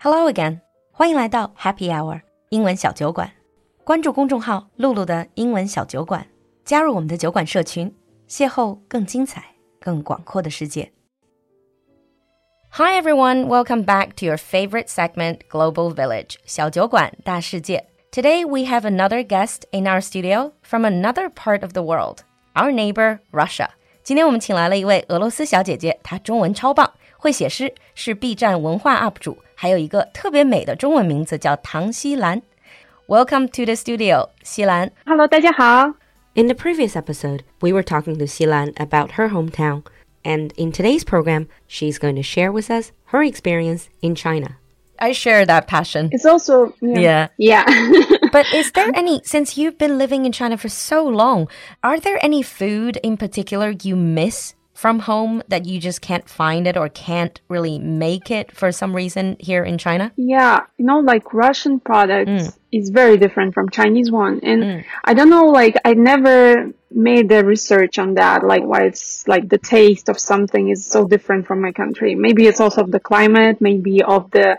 Hello again，欢迎来到 Happy Hour 英文小酒馆。关注公众号“露露的英文小酒馆”，加入我们的酒馆社群，邂逅更精彩、更广阔的世界。Hi everyone, welcome back to your favorite segment, Global Village 小酒馆大世界。Today we have another guest in our studio from another part of the world, our neighbor Russia. 今天我们请来了一位俄罗斯小姐姐，她中文超棒，会写诗，是 B 站文化 UP 主。 还有一个特别美的中文名字叫唐西兰。Welcome to the studio, 西兰。Hello，大家好。In the previous episode, we were talking to Xilan about her hometown, and in today's program, she's going to share with us her experience in China. I share that passion. It's also yeah. Yeah. but is there any since you've been living in China for so long, are there any food in particular you miss from home that you just can't find it or can't really make it for some reason here in China? Yeah, you know, like Russian products mm. is very different from Chinese one, and mm. I don't know, like I never made the research on that, like why it's like the taste of something is so different from my country. Maybe it's also of the climate, maybe of the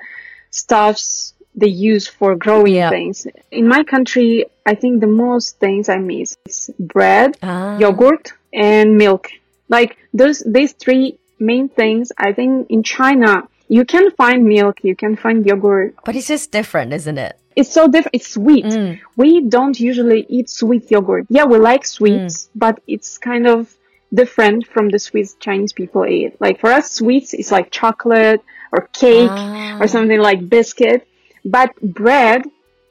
stuffs they use for growing yeah. things. In my country, I think the most things I miss is bread, ah. yogurt, and milk like those, these three main things, I think in China, you can find milk, you can find yogurt. But it's just different, isn't it? It's so different. It's sweet. Mm. We don't usually eat sweet yogurt. Yeah, we like sweets, mm. but it's kind of different from the sweets Chinese people eat. Like for us, sweets is like chocolate or cake ah. or something like biscuit. But bread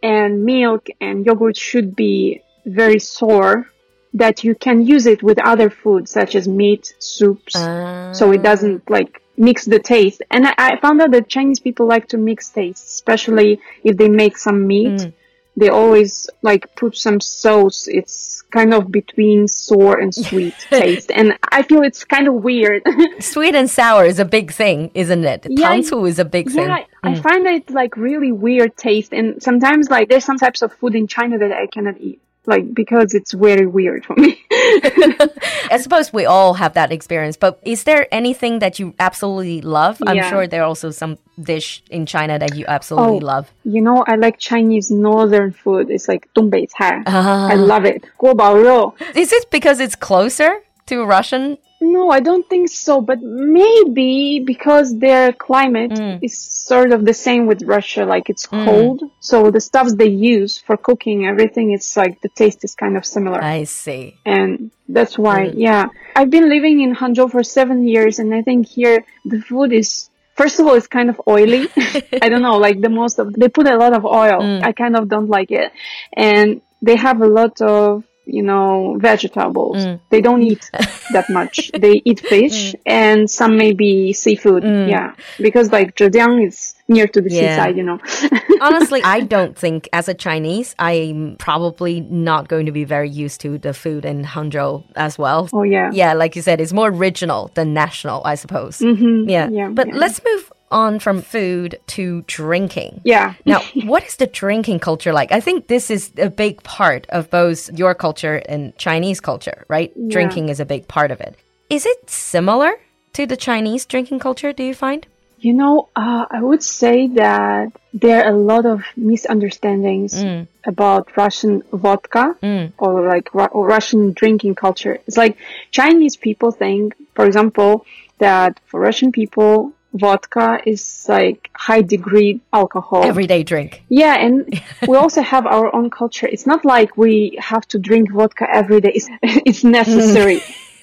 and milk and yogurt should be very sour that you can use it with other foods such as meat, soups, uh. so it doesn't like mix the taste. And I, I, found out that Chinese people like to mix tastes, especially if they make some meat. Mm. They always like put some sauce. It's kind of between sour and sweet taste. And I feel it's kind of weird. sweet and sour is a big thing, isn't it? Yeah, Tangsu is a big yeah, thing. Mm. I find it like really weird taste. And sometimes like there's some types of food in China that I cannot eat like because it's very weird for me. I suppose we all have that experience, but is there anything that you absolutely love? I'm sure there are also some dish in China that you absolutely oh, love. You know, I like Chinese northern food. It's like Dongbei cai. Ah. I love it. Guo Is it because it's closer to Russian no, I don't think so, but maybe because their climate mm. is sort of the same with Russia, like it's mm. cold. So the stuffs they use for cooking, everything, it's like the taste is kind of similar. I see. And that's why, mm. yeah. I've been living in Hangzhou for seven years and I think here the food is First of all, it's kind of oily. I don't know, like the most of, they put a lot of oil. Mm. I kind of don't like it. And they have a lot of you know, vegetables. Mm. They don't eat that much. they eat fish mm. and some maybe seafood. Mm. Yeah. Because like Zhejiang is near to the yeah. seaside, you know. Honestly, I don't think as a Chinese, I'm probably not going to be very used to the food in Hangzhou as well. Oh, yeah. Yeah, like you said, it's more regional than national, I suppose. -hmm. Yeah. yeah. But yeah. let's move on from food to drinking. Yeah. now, what is the drinking culture like? I think this is a big part of both your culture and Chinese culture, right? Yeah. Drinking is a big part of it. Is it similar to the Chinese drinking culture, do you find? You know, uh, I would say that there are a lot of misunderstandings mm. about Russian vodka mm. or like Ru Russian drinking culture. It's like Chinese people think, for example, that for Russian people, vodka is like high degree alcohol. Everyday drink. Yeah, and we also have our own culture. It's not like we have to drink vodka every day. It's, it's necessary.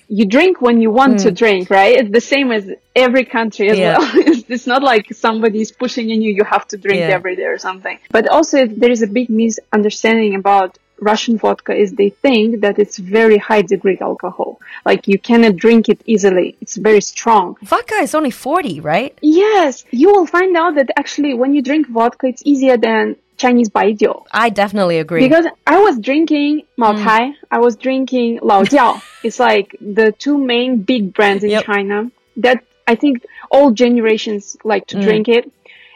you drink when you want mm. to drink, right? It's the same as every country as yeah. well. it's, it's, not like somebody's pushing in you, you have to drink yeah. every day or something. But also there is a big misunderstanding about Russian vodka is they think that it's very high degree alcohol. Like you cannot drink it easily. It's very strong. Vodka is only 40, right? Yes. You will find out that actually when you drink vodka, it's easier than Chinese baijiu. I definitely agree. Because I was drinking Mao Tai, mm. I was drinking Lao Jiao. it's like the two main big brands in yep. China that I think all generations like to mm. drink it.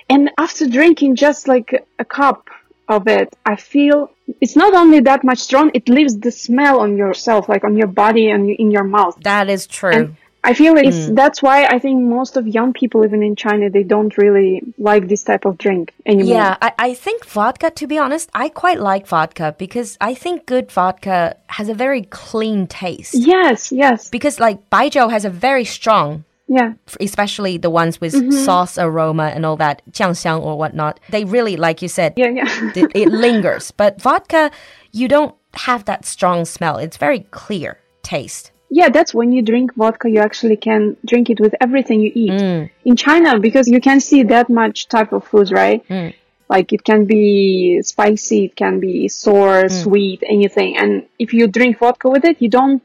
And after drinking just like a cup of it, I feel it's not only that much strong, it leaves the smell on yourself, like on your body and in your mouth. That is true. And I feel it's mm. that's why I think most of young people even in China they don't really like this type of drink anymore. Yeah, I, I think vodka to be honest, I quite like vodka because I think good vodka has a very clean taste. Yes, yes. Because like baijiu has a very strong yeah. Especially the ones with mm -hmm. sauce aroma and all that, 酱香 or whatnot. They really, like you said, yeah, yeah. it, it lingers. But vodka, you don't have that strong smell. It's very clear taste. Yeah, that's when you drink vodka, you actually can drink it with everything you eat. Mm. In China, because you can see that much type of foods, right? Mm. Like it can be spicy, it can be sour, mm. sweet, anything. And if you drink vodka with it, you don't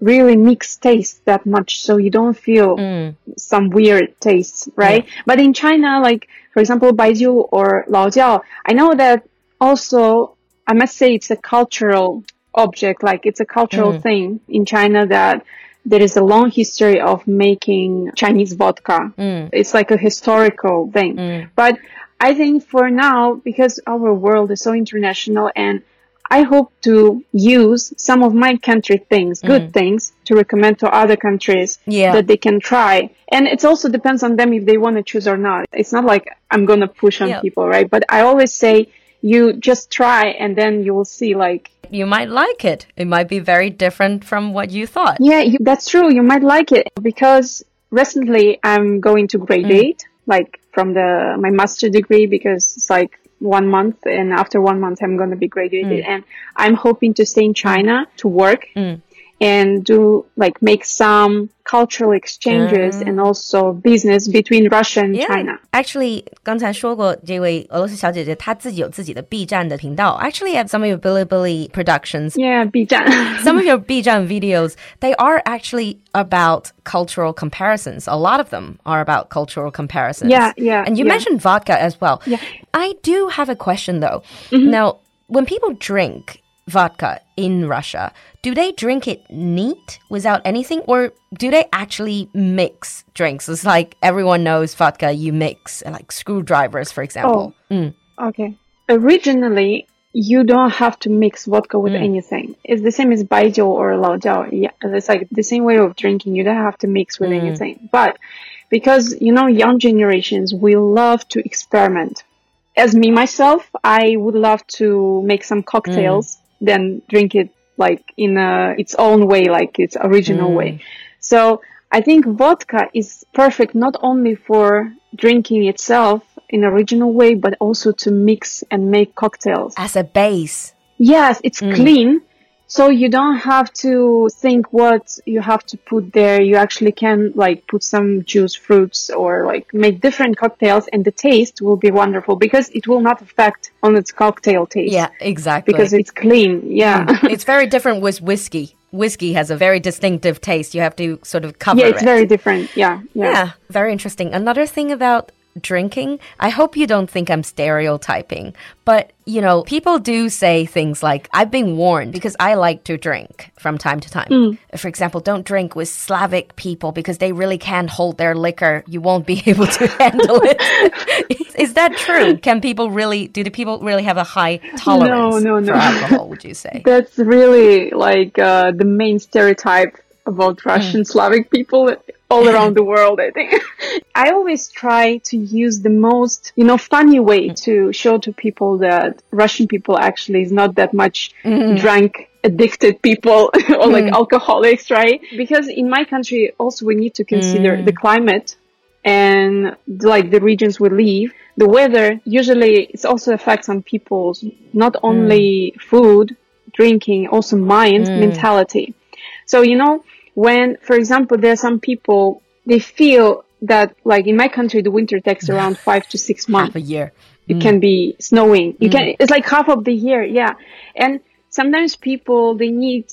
really mix taste that much, so you don't feel mm. some weird tastes, right? Yeah. But in China, like for example, baijiu or laojiao, I know that also I must say it's a cultural object, like it's a cultural mm. thing in China that there is a long history of making Chinese vodka. Mm. It's like a historical thing. Mm. But I think for now, because our world is so international and I hope to use some of my country things, good mm. things, to recommend to other countries yeah. that they can try. And it also depends on them if they want to choose or not. It's not like I'm going to push on yeah. people, right? But I always say, you just try and then you will see like you might like it it might be very different from what you thought yeah you, that's true you might like it because recently i'm going to graduate mm. like from the my master degree because it's like one month and after one month i'm going to be graduated mm. and i'm hoping to stay in china to work mm and do like make some cultural exchanges mm. and also business between Russia and yeah. China. Actually, 刚才说过，这位俄罗斯小姐姐她自己有自己的 B 站的频道。Actually, at some of your Bilibili productions, yeah, B 站 some of your B 站 videos, they are actually about cultural comparisons. A lot of them are about cultural comparisons. Yeah, yeah. And you yeah. mentioned vodka as well. Yeah. I do have a question though. Mm -hmm. Now, when people drink vodka in Russia, do they drink it neat without anything, or do they actually mix drinks? It's like everyone knows vodka, you mix, like screwdrivers, for example. Oh, mm. okay. Originally, you don't have to mix vodka with mm. anything. It's the same as baijiu or laojiao. Yeah, it's like the same way of drinking. You don't have to mix with mm. anything. But because you know, young generations, we love to experiment. As me myself, I would love to make some cocktails then drink it like in a, its own way, like its original mm. way. So I think vodka is perfect not only for drinking itself in original way, but also to mix and make cocktails. As a base. Yes, it's mm. clean. So you don't have to think what you have to put there. You actually can like put some juice fruits or like make different cocktails and the taste will be wonderful because it will not affect on its cocktail taste. Yeah, exactly. Because it's clean. Yeah. Mm. it's very different with whiskey. Whiskey has a very distinctive taste. You have to sort of cover Yeah, it's it. very different. Yeah, yeah. Yeah, very interesting. Another thing about drinking, I hope you don't think I'm stereotyping, but you know, people do say things like, I've been warned because I like to drink from time to time. Mm. For example, don't drink with Slavic people because they really can't hold their liquor. You won't be able to handle it. is, is, that true? Can people really, do the people really have a high tolerance no, no, no. for alcohol, would you say? That's really like uh, the main stereotype about Russian mm. Slavic people all around the world, I think. I always try to use the most, you know, funny way mm. to show to people that Russian people actually is not that much mm. drunk addicted people or like mm. alcoholics, right? Because in my country also we need to consider mm. the climate and like the regions we live. The weather usually it also affects on people's not only food, drinking, also mind, mentality. So, you know, when, for example, there are some people, they feel that like in my country, the winter takes around five to six months. Half a year. It mm. can be snowing. You mm. can, it's like half of the year. Yeah. And sometimes people, they need,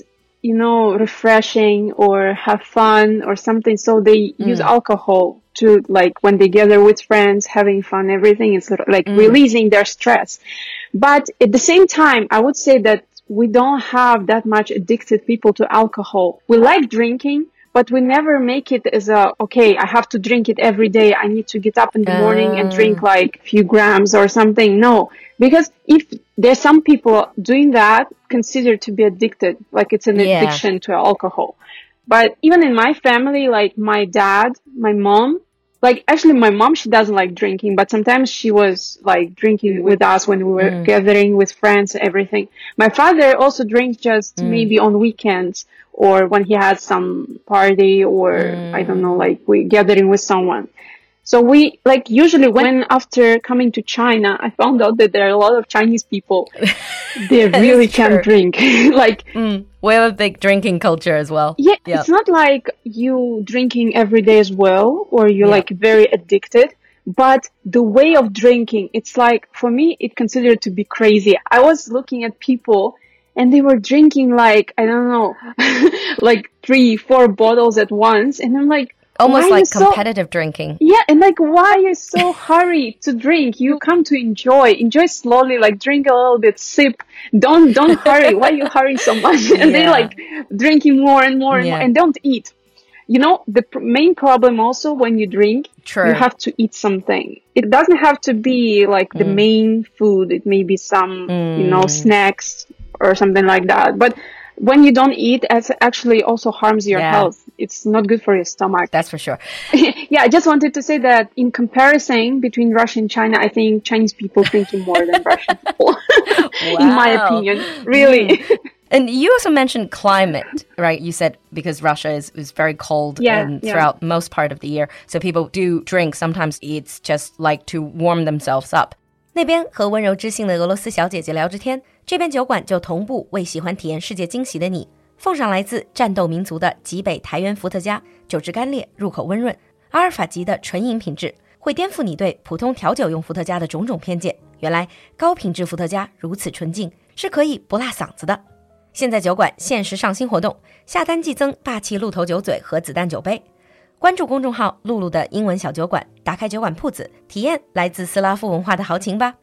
you know, refreshing or have fun or something. So they mm. use alcohol to like when they gather with friends, having fun, everything is like mm. releasing their stress. But at the same time, I would say that we don't have that much addicted people to alcohol. We like drinking, but we never make it as a, okay, I have to drink it every day. I need to get up in the morning and drink ah. like a few grams or something. No, because if there's some people doing that considered to be addicted, like it's an yeah. addiction to alcohol. But even in my family, like my dad, my mom, like actually my mom, she doesn't like drinking, but sometimes she was like drinking with us when we were mm. gathering with friends, everything. My father also drinks just mm. maybe on weekends or when he has some party or mm. I don't know, like we gathering with someone. So we like usually when after coming to China, I found out that there are a lot of Chinese people. They really can't drink. like mm, we have a big drinking culture as well. Yeah, yep. it's not like you drinking every day as well, or you're yep. like very addicted. But the way of drinking, it's like for me, it considered to be crazy. I was looking at people and they were drinking like I don't know, like three, four bottles at once, and I'm like almost like competitive so, drinking. Yeah, and like why you so hurry to drink? You come to enjoy. Enjoy slowly, like drink a little bit, sip. Don't don't hurry. why you hurry so much? And yeah. they like drinking more and more and yeah. more and don't eat. You know, the pr- main problem also when you drink, True. you have to eat something. It doesn't have to be like the mm. main food. It may be some, mm. you know, mm. snacks or something like that. But when you don't eat, it actually also harms your yeah. health. It's not good for your stomach. That's for sure. yeah, I just wanted to say that in comparison between Russia and China, I think Chinese people drinking more than Russian people, in my opinion. Really. Mm. And you also mentioned climate, right? You said because Russia is, is very cold yeah, throughout yeah. most part of the year. So people do drink. Sometimes it's just like to warm themselves up. 那边和温柔知性的俄罗斯小姐姐聊着天， 这边酒馆就同步为喜欢体验世界惊喜的你奉上来自战斗民族的极北台原伏特加，酒质干裂，入口温润，阿尔法级的纯饮品质，会颠覆你对普通调酒用伏特加的种种偏见。原来高品质伏特加如此纯净，是可以不辣嗓子的。现在酒馆限时上新活动，下单即赠霸气鹿头酒嘴和子弹酒杯。关注公众号“露露的英文小酒馆”，打开酒馆铺子，体验来自斯拉夫文化的豪情吧。